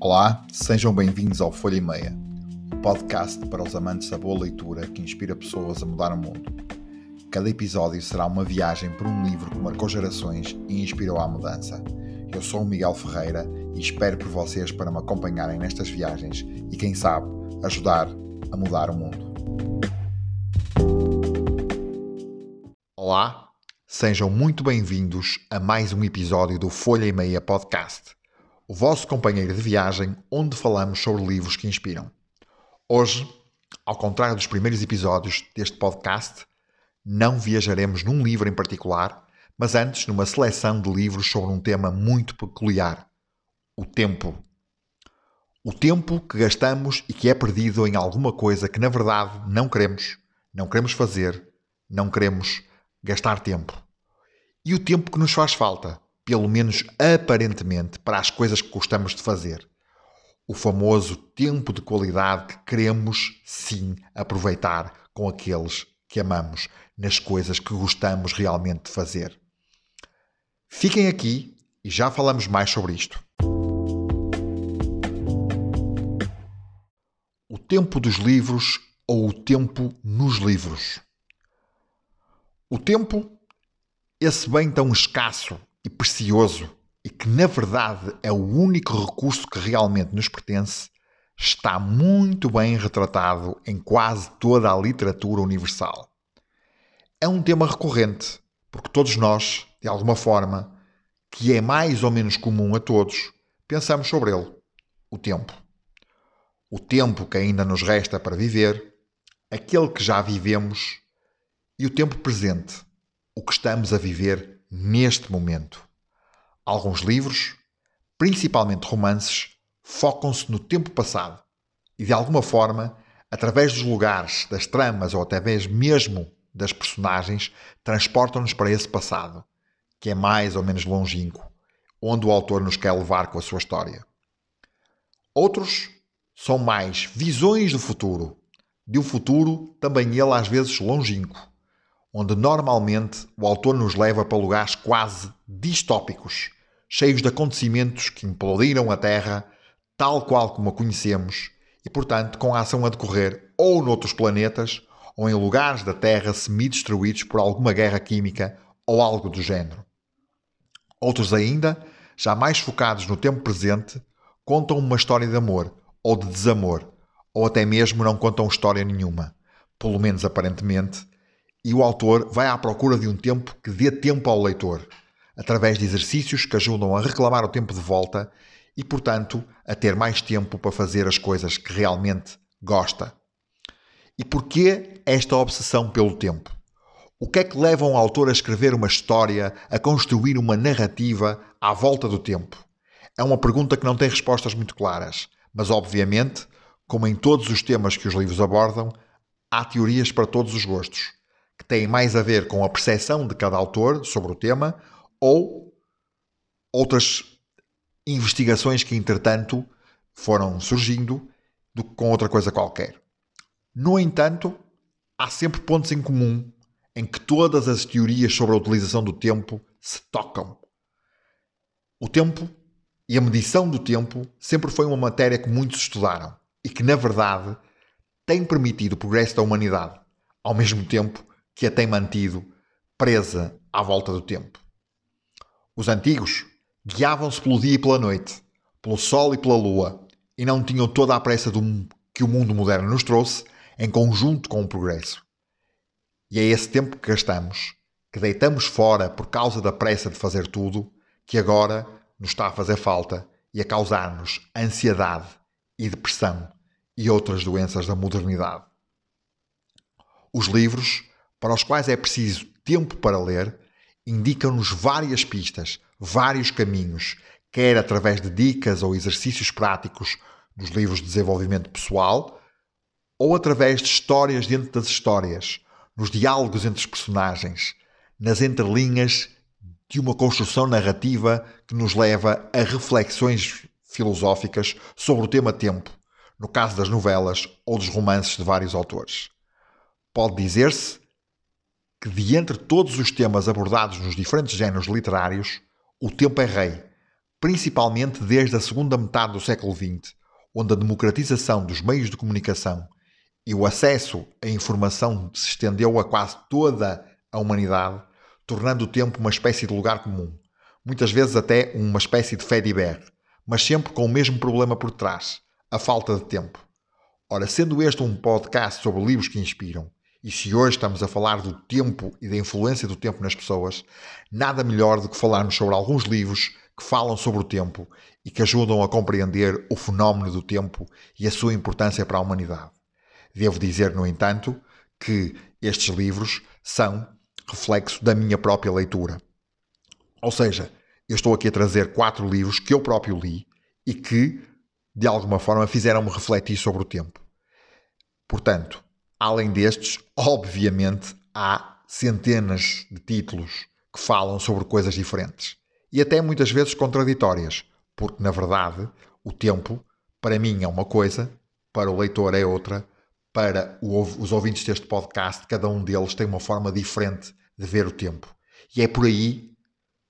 Olá, sejam bem-vindos ao Folha e Meia, o um podcast para os amantes da boa leitura que inspira pessoas a mudar o mundo. Cada episódio será uma viagem por um livro que marcou gerações e inspirou à mudança. Eu sou o Miguel Ferreira e espero por vocês para me acompanharem nestas viagens e, quem sabe, ajudar a mudar o mundo. Olá, sejam muito bem-vindos a mais um episódio do Folha e Meia Podcast o vosso companheiro de viagem, onde falamos sobre livros que inspiram. Hoje, ao contrário dos primeiros episódios deste podcast, não viajaremos num livro em particular, mas antes numa seleção de livros sobre um tema muito peculiar: o tempo. O tempo que gastamos e que é perdido em alguma coisa que na verdade não queremos, não queremos fazer, não queremos gastar tempo. E o tempo que nos faz falta pelo menos aparentemente, para as coisas que gostamos de fazer. O famoso tempo de qualidade que queremos, sim, aproveitar com aqueles que amamos, nas coisas que gostamos realmente de fazer. Fiquem aqui e já falamos mais sobre isto. O tempo dos livros ou o tempo nos livros? O tempo, esse bem tão escasso e precioso e que, na verdade, é o único recurso que realmente nos pertence, está muito bem retratado em quase toda a literatura universal. É um tema recorrente, porque todos nós, de alguma forma, que é mais ou menos comum a todos, pensamos sobre ele: o tempo. O tempo que ainda nos resta para viver, aquele que já vivemos e o tempo presente, o que estamos a viver neste momento. Alguns livros, principalmente romances, focam-se no tempo passado e, de alguma forma, através dos lugares, das tramas ou até mesmo das personagens, transportam-nos para esse passado, que é mais ou menos longínquo, onde o autor nos quer levar com a sua história. Outros são mais visões do futuro, de um futuro também ele às vezes longínquo, onde normalmente o autor nos leva para lugares quase distópicos, cheios de acontecimentos que implodiram a Terra, tal qual como a conhecemos, e portanto com a ação a decorrer ou noutros planetas ou em lugares da Terra semi-destruídos por alguma guerra química ou algo do género. Outros ainda, já mais focados no tempo presente, contam uma história de amor ou de desamor, ou até mesmo não contam história nenhuma, pelo menos aparentemente, e o autor vai à procura de um tempo que dê tempo ao leitor, através de exercícios que ajudam a reclamar o tempo de volta e, portanto, a ter mais tempo para fazer as coisas que realmente gosta. E porquê esta obsessão pelo tempo? O que é que leva um autor a escrever uma história, a construir uma narrativa à volta do tempo? É uma pergunta que não tem respostas muito claras, mas obviamente, como em todos os temas que os livros abordam, há teorias para todos os gostos que têm mais a ver com a percepção de cada autor sobre o tema ou outras investigações que, entretanto, foram surgindo do que com outra coisa qualquer. No entanto, há sempre pontos em comum em que todas as teorias sobre a utilização do tempo se tocam. O tempo e a medição do tempo sempre foi uma matéria que muitos estudaram e que, na verdade, tem permitido o progresso da humanidade, ao mesmo tempo que a tem mantido presa à volta do tempo. Os antigos guiavam-se pelo dia e pela noite, pelo sol e pela lua, e não tinham toda a pressa do, que o mundo moderno nos trouxe em conjunto com o progresso. E é esse tempo que gastamos, que deitamos fora por causa da pressa de fazer tudo, que agora nos está a fazer falta e a causar-nos ansiedade e depressão e outras doenças da modernidade. Os livros para os quais é preciso tempo para ler, indicam-nos várias pistas, vários caminhos, quer através de dicas ou exercícios práticos dos livros de desenvolvimento pessoal, ou através de histórias dentro das histórias, nos diálogos entre os personagens, nas entrelinhas de uma construção narrativa que nos leva a reflexões filosóficas sobre o tema tempo, no caso das novelas ou dos romances de vários autores. Pode dizer-se que, de entre todos os temas abordados nos diferentes géneros literários, o tempo é rei, principalmente desde a segunda metade do século XX, onde a democratização dos meios de comunicação e o acesso à informação se estendeu a quase toda a humanidade, tornando o tempo uma espécie de lugar comum, muitas vezes até uma espécie de fé de mas sempre com o mesmo problema por trás, a falta de tempo. Ora, sendo este um podcast sobre livros que inspiram, e se hoje estamos a falar do tempo e da influência do tempo nas pessoas, nada melhor do que falarmos sobre alguns livros que falam sobre o tempo e que ajudam a compreender o fenómeno do tempo e a sua importância para a humanidade. Devo dizer, no entanto, que estes livros são reflexo da minha própria leitura. Ou seja, eu estou aqui a trazer quatro livros que eu próprio li e que, de alguma forma, fizeram-me refletir sobre o tempo. Portanto, além destes, obviamente, há centenas de títulos que falam sobre coisas diferentes e até muitas vezes contraditórias, porque, na verdade, o tempo, para mim, é uma coisa, para o leitor é outra, para os ouvintes deste podcast, cada um deles tem uma forma diferente de ver o tempo. E é por aí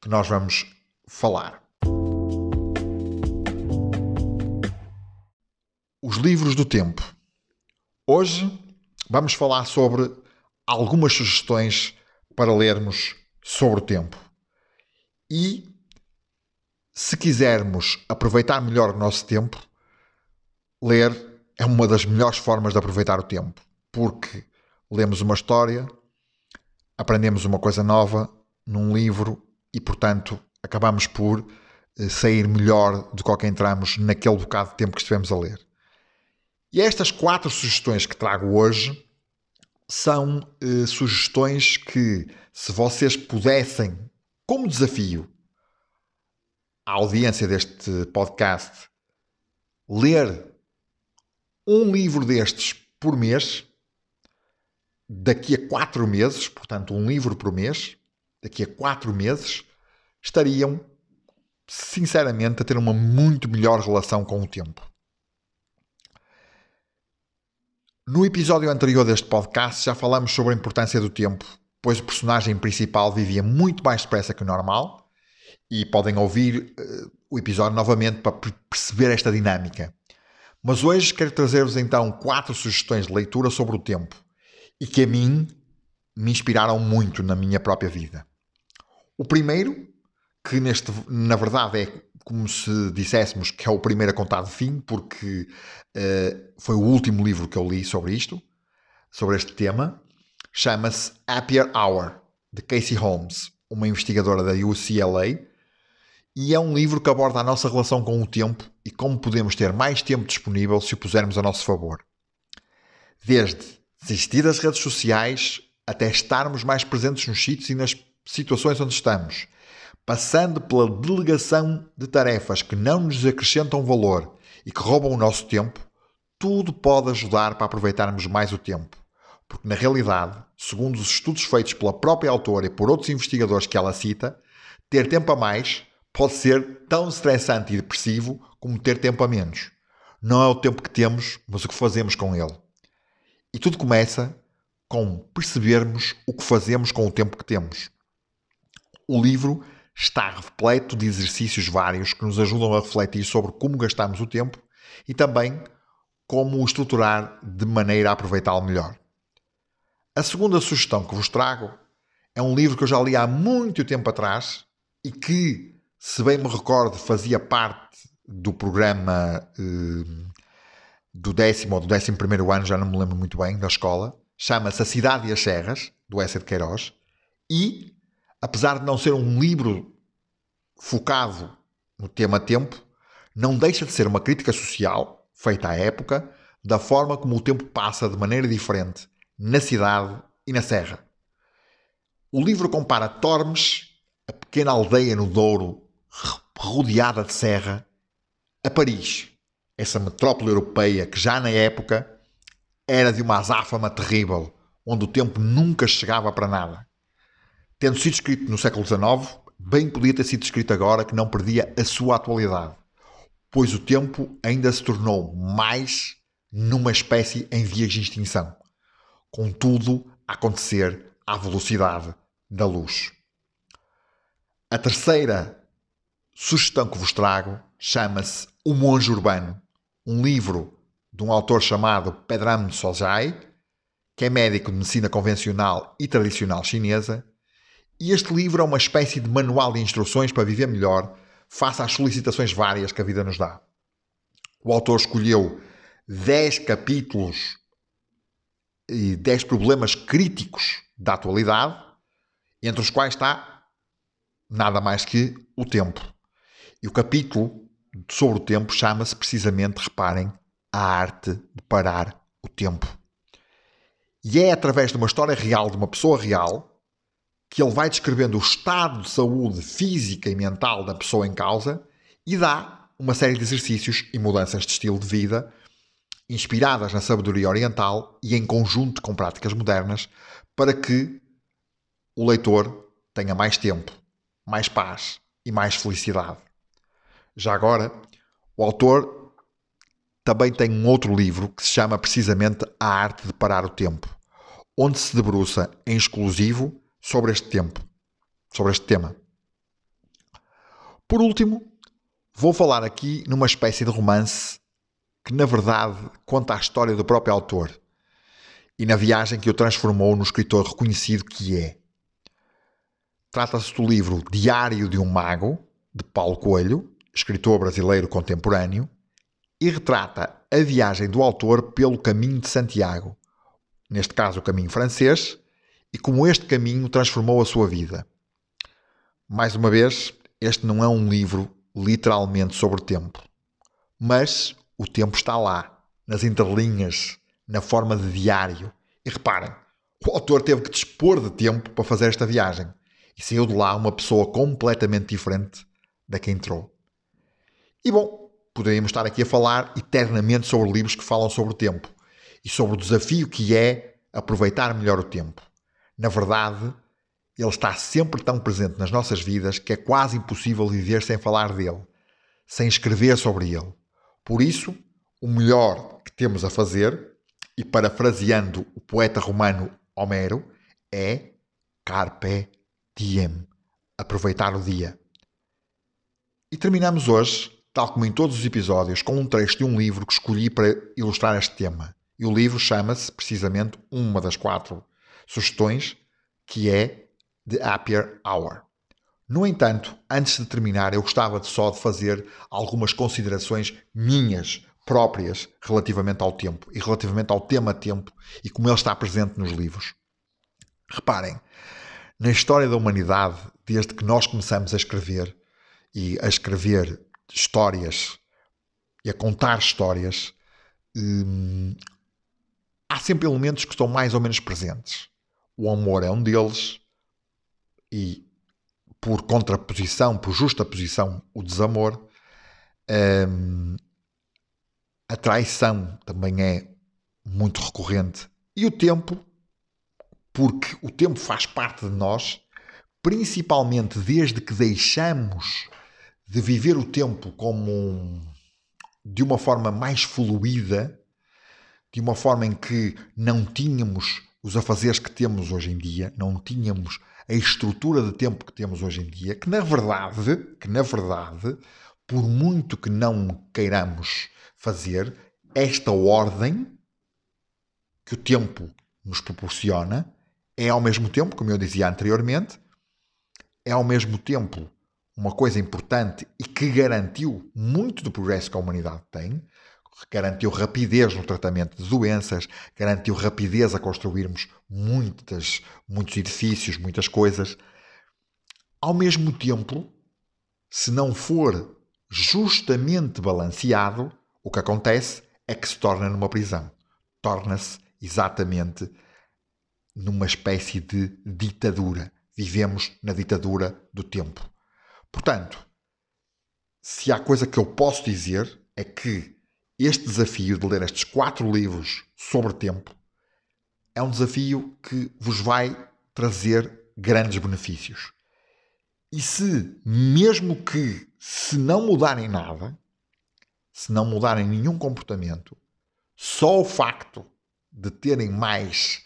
que nós vamos falar. Os livros do tempo. Hoje vamos falar sobre algumas sugestões para lermos sobre o tempo. E se quisermos aproveitar melhor o nosso tempo, ler é uma das melhores formas de aproveitar o tempo, porque lemos uma história, aprendemos uma coisa nova num livro e, portanto, acabamos por eh, sair melhor do que entramos naquele bocado de tempo que estivemos a ler. E estas quatro sugestões que trago hoje são eh, sugestões que, se vocês pudessem, como desafio à audiência deste podcast, ler um livro destes por mês, daqui a quatro meses, portanto, um livro por mês, daqui a quatro meses, estariam, sinceramente, a ter uma muito melhor relação com o tempo. No episódio anterior deste podcast já falamos sobre a importância do tempo, pois o personagem principal vivia muito mais depressa que o normal, e podem ouvir uh, o episódio novamente para perceber esta dinâmica. Mas hoje quero trazer-vos então quatro sugestões de leitura sobre o tempo e que a mim me inspiraram muito na minha própria vida. O primeiro, que neste, na verdade é como se disséssemos que é o primeiro a contar de fim, porque uh, foi o último livro que eu li sobre isto, sobre este tema, chama-se Happier Hour, de Casey Holmes, uma investigadora da UCLA e é um livro que aborda a nossa relação com o tempo e como podemos ter mais tempo disponível se o pusermos a nosso favor. Desde desistir das redes sociais até estarmos mais presentes nos sítios e nas situações onde estamos, passando pela delegação de tarefas que não nos acrescentam valor e que roubam o nosso tempo, tudo pode ajudar para aproveitarmos mais o tempo. Porque, na realidade, segundo os estudos feitos pela própria autora e por outros investigadores que ela cita, ter tempo a mais pode ser tão estressante e depressivo como ter tempo a menos. Não é o tempo que temos, mas o que fazemos com ele. E tudo começa com percebermos o que fazemos com o tempo que temos. O livro está repleto de exercícios vários que nos ajudam a refletir sobre como gastamos o tempo e também como o estruturar de maneira a aproveitá-lo melhor. A segunda sugestão que vos trago é um livro que eu já li há muito tempo atrás e que se bem me recordo, fazia parte do programa eh, do décimo ou do décimo primeiro ano, já não me lembro muito bem, da escola. Chama-se A Cidade e as Serras, do Essa de Queiroz. E, apesar de não ser um livro focado no tema tempo, não deixa de ser uma crítica social, feita à época, da forma como o tempo passa de maneira diferente na cidade e na serra. O livro compara Tormes, a pequena aldeia no Douro rodeada de serra, a Paris, essa metrópole europeia que já na época era de uma azáfama terrível, onde o tempo nunca chegava para nada. Tendo sido escrito no século XIX, bem podia ter sido escrito agora que não perdia a sua atualidade, pois o tempo ainda se tornou mais numa espécie em vias de extinção, com tudo a acontecer à velocidade da luz. A terceira sugestão que vos trago chama-se O Monge Urbano, um livro de um autor chamado Pedram Soljai, que é médico de medicina convencional e tradicional chinesa, e este livro é uma espécie de manual de instruções para viver melhor face às solicitações várias que a vida nos dá. O autor escolheu 10 capítulos e 10 problemas críticos da atualidade, entre os quais está nada mais que o tempo. E o capítulo sobre o tempo chama-se precisamente, reparem, a arte de parar o tempo. E é através de uma história real, de uma pessoa real, que ele vai descrevendo o estado de saúde física e mental da pessoa em causa e dá uma série de exercícios e mudanças de estilo de vida inspiradas na sabedoria oriental e em conjunto com práticas modernas para que o leitor tenha mais tempo, mais paz e mais felicidade. Já agora, o autor também tem um outro livro que se chama precisamente A Arte de Parar o Tempo, onde se debruça em exclusivo sobre este tempo, sobre este tema. Por último, vou falar aqui numa espécie de romance que, na verdade, conta a história do próprio autor e na viagem que o transformou no escritor reconhecido que é. Trata-se do livro Diário de um Mago, de Paulo Coelho, escritor brasileiro contemporâneo, e retrata a viagem do autor pelo caminho de Santiago, neste caso o caminho francês, e como este caminho transformou a sua vida. Mais uma vez, este não é um livro literalmente sobre tempo, mas o tempo está lá, nas entrelinhas, na forma de diário. E reparem, o autor teve que dispor de tempo para fazer esta viagem e saiu de lá uma pessoa completamente diferente da que entrou. E bom, poderíamos estar aqui a falar eternamente sobre livros que falam sobre o tempo e sobre o desafio que é aproveitar melhor o tempo. Na verdade, ele está sempre tão presente nas nossas vidas que é quase impossível viver sem falar dele, sem escrever sobre ele. Por isso, o melhor que temos a fazer, e parafraseando o poeta romano Homero, é carpe diem, aproveitar o dia. E terminamos hoje tal como em todos os episódios, com um trecho de um livro que escolhi para ilustrar este tema. E o livro chama-se, precisamente, uma das quatro sugestões, que é The Happier Hour. No entanto, antes de terminar, eu gostava de só de fazer algumas considerações minhas, próprias, relativamente ao tempo e relativamente ao tema tempo e como ele está presente nos livros. Reparem, na história da humanidade, desde que nós começamos a escrever e a escrever histórias e a contar histórias, hum, há sempre elementos que estão mais ou menos presentes. O amor é um deles e, por contraposição, por justa posição, o desamor. Hum, a traição também é muito recorrente. E o tempo, porque o tempo faz parte de nós, principalmente desde que deixamos de viver o tempo como um, de uma forma mais fluida, de uma forma em que não tínhamos os afazeres que temos hoje em dia, não tínhamos a estrutura de tempo que temos hoje em dia, que na verdade, que na verdade, por muito que não queiramos fazer, esta ordem que o tempo nos proporciona é ao mesmo tempo, como eu dizia anteriormente, é ao mesmo tempo uma coisa importante e que garantiu muito do progresso que a humanidade tem, garantiu rapidez no tratamento de doenças, garantiu rapidez a construirmos muitas, muitos edifícios, muitas coisas. Ao mesmo tempo, se não for justamente balanceado, o que acontece é que se torna numa prisão. Torna-se exatamente numa espécie de ditadura. Vivemos na ditadura do tempo. Portanto, se há coisa que eu posso dizer é que este desafio de ler estes quatro livros sobre tempo é um desafio que vos vai trazer grandes benefícios. E se, mesmo que se não mudarem nada, se não mudarem nenhum comportamento, só o facto de terem mais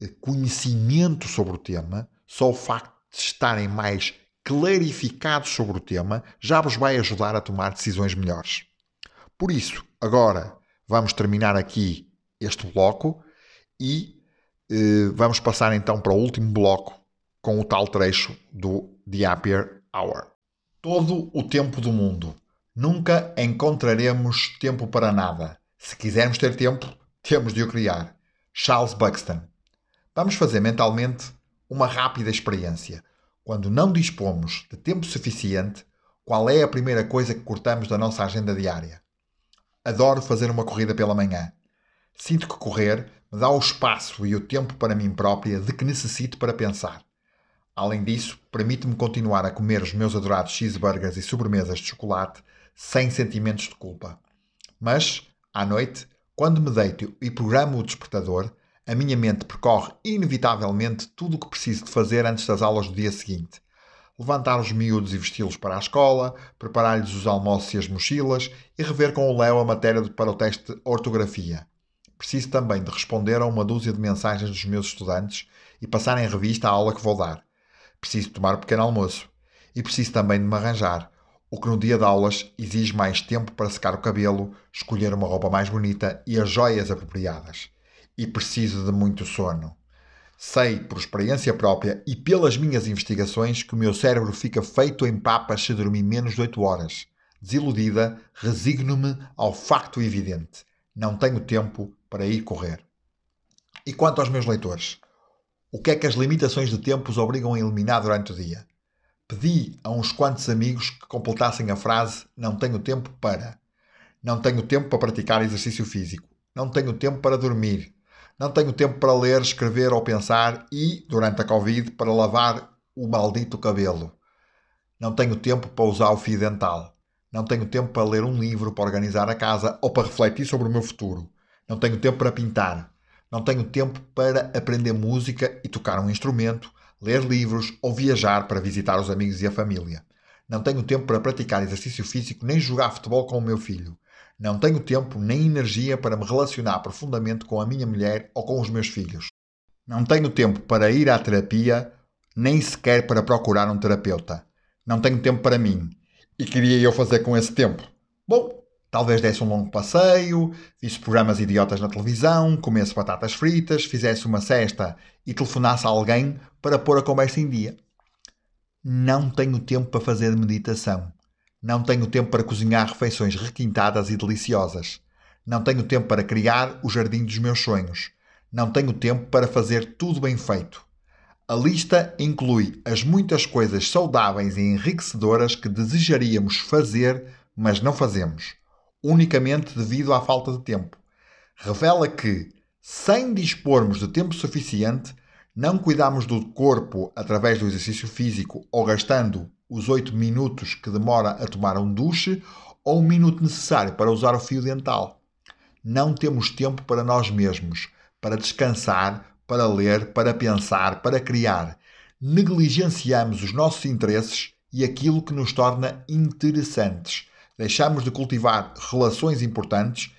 eh, conhecimento sobre o tema, só o facto de estarem mais clarificados sobre o tema, já vos vai ajudar a tomar decisões melhores. Por isso, agora vamos terminar aqui este bloco e eh, vamos passar então para o último bloco com o tal trecho do The Happier Hour. Todo o tempo do mundo. Nunca encontraremos tempo para nada. Se quisermos ter tempo, temos de o criar. Charles Buxton. Vamos fazer mentalmente uma rápida experiência. Quando não dispomos de tempo suficiente, qual é a primeira coisa que cortamos da nossa agenda diária? Adoro fazer uma corrida pela manhã. Sinto que correr me dá o espaço e o tempo para mim própria de que necessito para pensar. Além disso, permite-me continuar a comer os meus adorados cheeseburgers e sobremesas de chocolate sem sentimentos de culpa. Mas, à noite, quando me deito e programo o despertador, a minha mente percorre inevitavelmente tudo o que preciso de fazer antes das aulas do dia seguinte. Levantar os miúdos e vesti-los para a escola, preparar-lhes os almoços e as mochilas e rever com o Léo a matéria para o teste de ortografia. Preciso também de responder a uma dúzia de mensagens dos meus estudantes e passar em revista a aula que vou dar. Preciso tomar um pequeno almoço. E preciso também de me arranjar, o que no dia de aulas exige mais tempo para secar o cabelo, escolher uma roupa mais bonita e as joias apropriadas. E preciso de muito sono. Sei, por experiência própria e pelas minhas investigações, que o meu cérebro fica feito em papas se dormir menos de 8 horas. Desiludida, resigno-me ao facto evidente. Não tenho tempo para ir correr. E quanto aos meus leitores? O que é que as limitações de tempo os obrigam a eliminar durante o dia? Pedi a uns quantos amigos que completassem a frase Não tenho tempo para. Não tenho tempo para praticar exercício físico. Não tenho tempo para dormir. Não tenho tempo para ler, escrever ou pensar e, durante a Covid, para lavar o maldito cabelo. Não tenho tempo para usar o fio dental. Não tenho tempo para ler um livro, para organizar a casa ou para refletir sobre o meu futuro. Não tenho tempo para pintar. Não tenho tempo para aprender música e tocar um instrumento, ler livros ou viajar para visitar os amigos e a família. Não tenho tempo para praticar exercício físico nem jogar futebol com o meu filho. Não tenho tempo nem energia para me relacionar profundamente com a minha mulher ou com os meus filhos. Não tenho tempo para ir à terapia, nem sequer para procurar um terapeuta. Não tenho tempo para mim. E queria eu fazer com esse tempo? Bom, Talvez desse um longo passeio, visse programas idiotas na televisão, comesse batatas fritas, fizesse uma cesta e telefonasse a alguém para pôr a conversa em dia. Não tenho tempo para fazer meditação. Não tenho tempo para cozinhar refeições requintadas e deliciosas. Não tenho tempo para criar o jardim dos meus sonhos. Não tenho tempo para fazer tudo bem feito. A lista inclui as muitas coisas saudáveis e enriquecedoras que desejaríamos fazer, mas não fazemos unicamente devido à falta de tempo. Revela que, sem dispormos de tempo suficiente, não cuidamos do corpo através do exercício físico ou gastando os 8 minutos que demora a tomar um duche ou um minuto necessário para usar o fio dental. Não temos tempo para nós mesmos, para descansar, para ler, para pensar, para criar. Negligenciamos os nossos interesses e aquilo que nos torna interessantes deixamos de cultivar relações importantes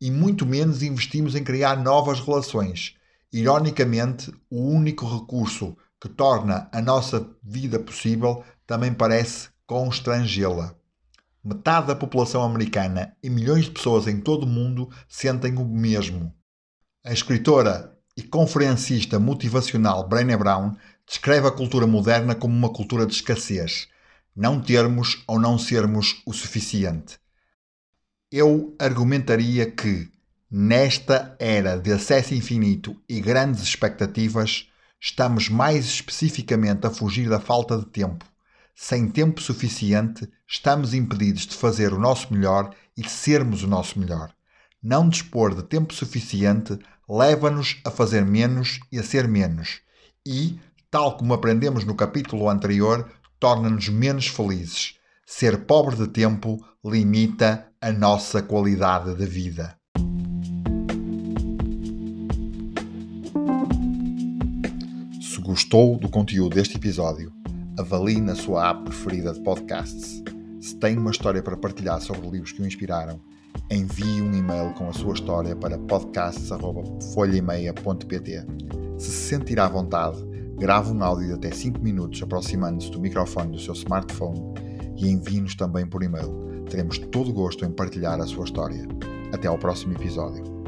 e muito menos investimos em criar novas relações. Ironicamente, o único recurso que torna a nossa vida possível também parece constrangê-la. Metade da população americana e milhões de pessoas em todo o mundo sentem o mesmo. A escritora e conferencista motivacional Brené Brown descreve a cultura moderna como uma cultura de escassez, não termos ou não sermos o suficiente. Eu argumentaria que, nesta era de acesso infinito e grandes expectativas, estamos mais especificamente a fugir da falta de tempo. Sem tempo suficiente, estamos impedidos de fazer o nosso melhor e de sermos o nosso melhor. Não dispor de tempo suficiente leva-nos a fazer menos e a ser menos. E, tal como aprendemos no capítulo anterior, torna-nos menos felizes. Ser pobre de tempo limita a nossa qualidade de vida. Se gostou do conteúdo deste episódio, avalie na sua app preferida de podcasts. Se tem uma história para partilhar sobre livros que o inspiraram, envie um e-mail com a sua história para podcasts.folhaemeia.pt. Se se sentir à vontade, Grave um áudio de até 5 minutos aproximando-se do microfone do seu smartphone e envie-nos também por e-mail. Teremos todo o gosto em partilhar a sua história. Até ao próximo episódio.